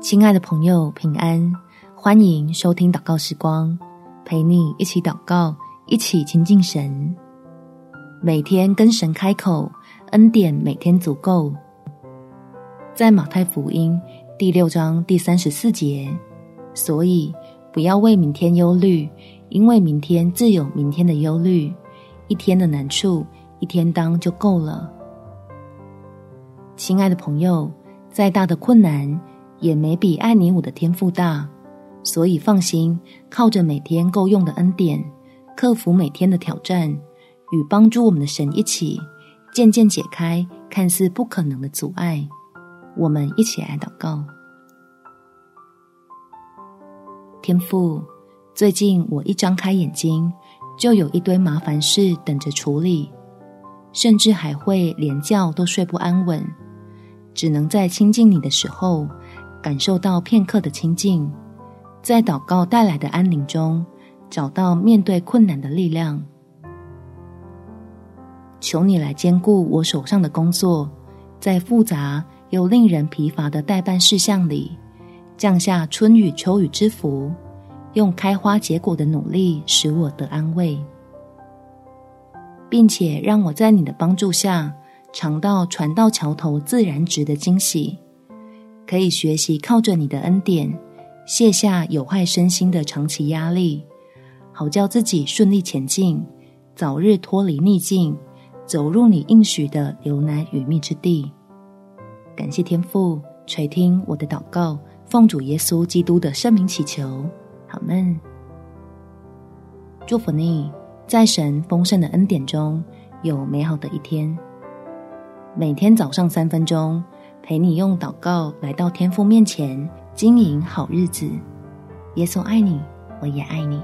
亲爱的朋友，平安！欢迎收听祷告时光，陪你一起祷告，一起亲近神。每天跟神开口，恩典每天足够。在马太福音第六章第三十四节，所以不要为明天忧虑，因为明天自有明天的忧虑，一天的难处一天当就够了。亲爱的朋友，再大的困难，也没比爱你我的天赋大，所以放心，靠着每天够用的恩典，克服每天的挑战，与帮助我们的神一起，渐渐解开看似不可能的阻碍。我们一起来祷告。天父，最近我一张开眼睛，就有一堆麻烦事等着处理，甚至还会连觉都睡不安稳，只能在亲近你的时候。感受到片刻的清静，在祷告带来的安宁中，找到面对困难的力量。求你来兼顾我手上的工作，在复杂又令人疲乏的待办事项里，降下春雨秋雨之福，用开花结果的努力使我得安慰，并且让我在你的帮助下，尝到船到桥头自然直的惊喜。可以学习靠着你的恩典，卸下有害身心的长期压力，好叫自己顺利前进，早日脱离逆境，走入你应许的流奶与蜜之地。感谢天父垂听我的祷告，奉主耶稣基督的圣名祈求，阿们。祝福你，在神丰盛的恩典中有美好的一天。每天早上三分钟。陪你用祷告来到天父面前，经营好日子。耶稣爱你，我也爱你。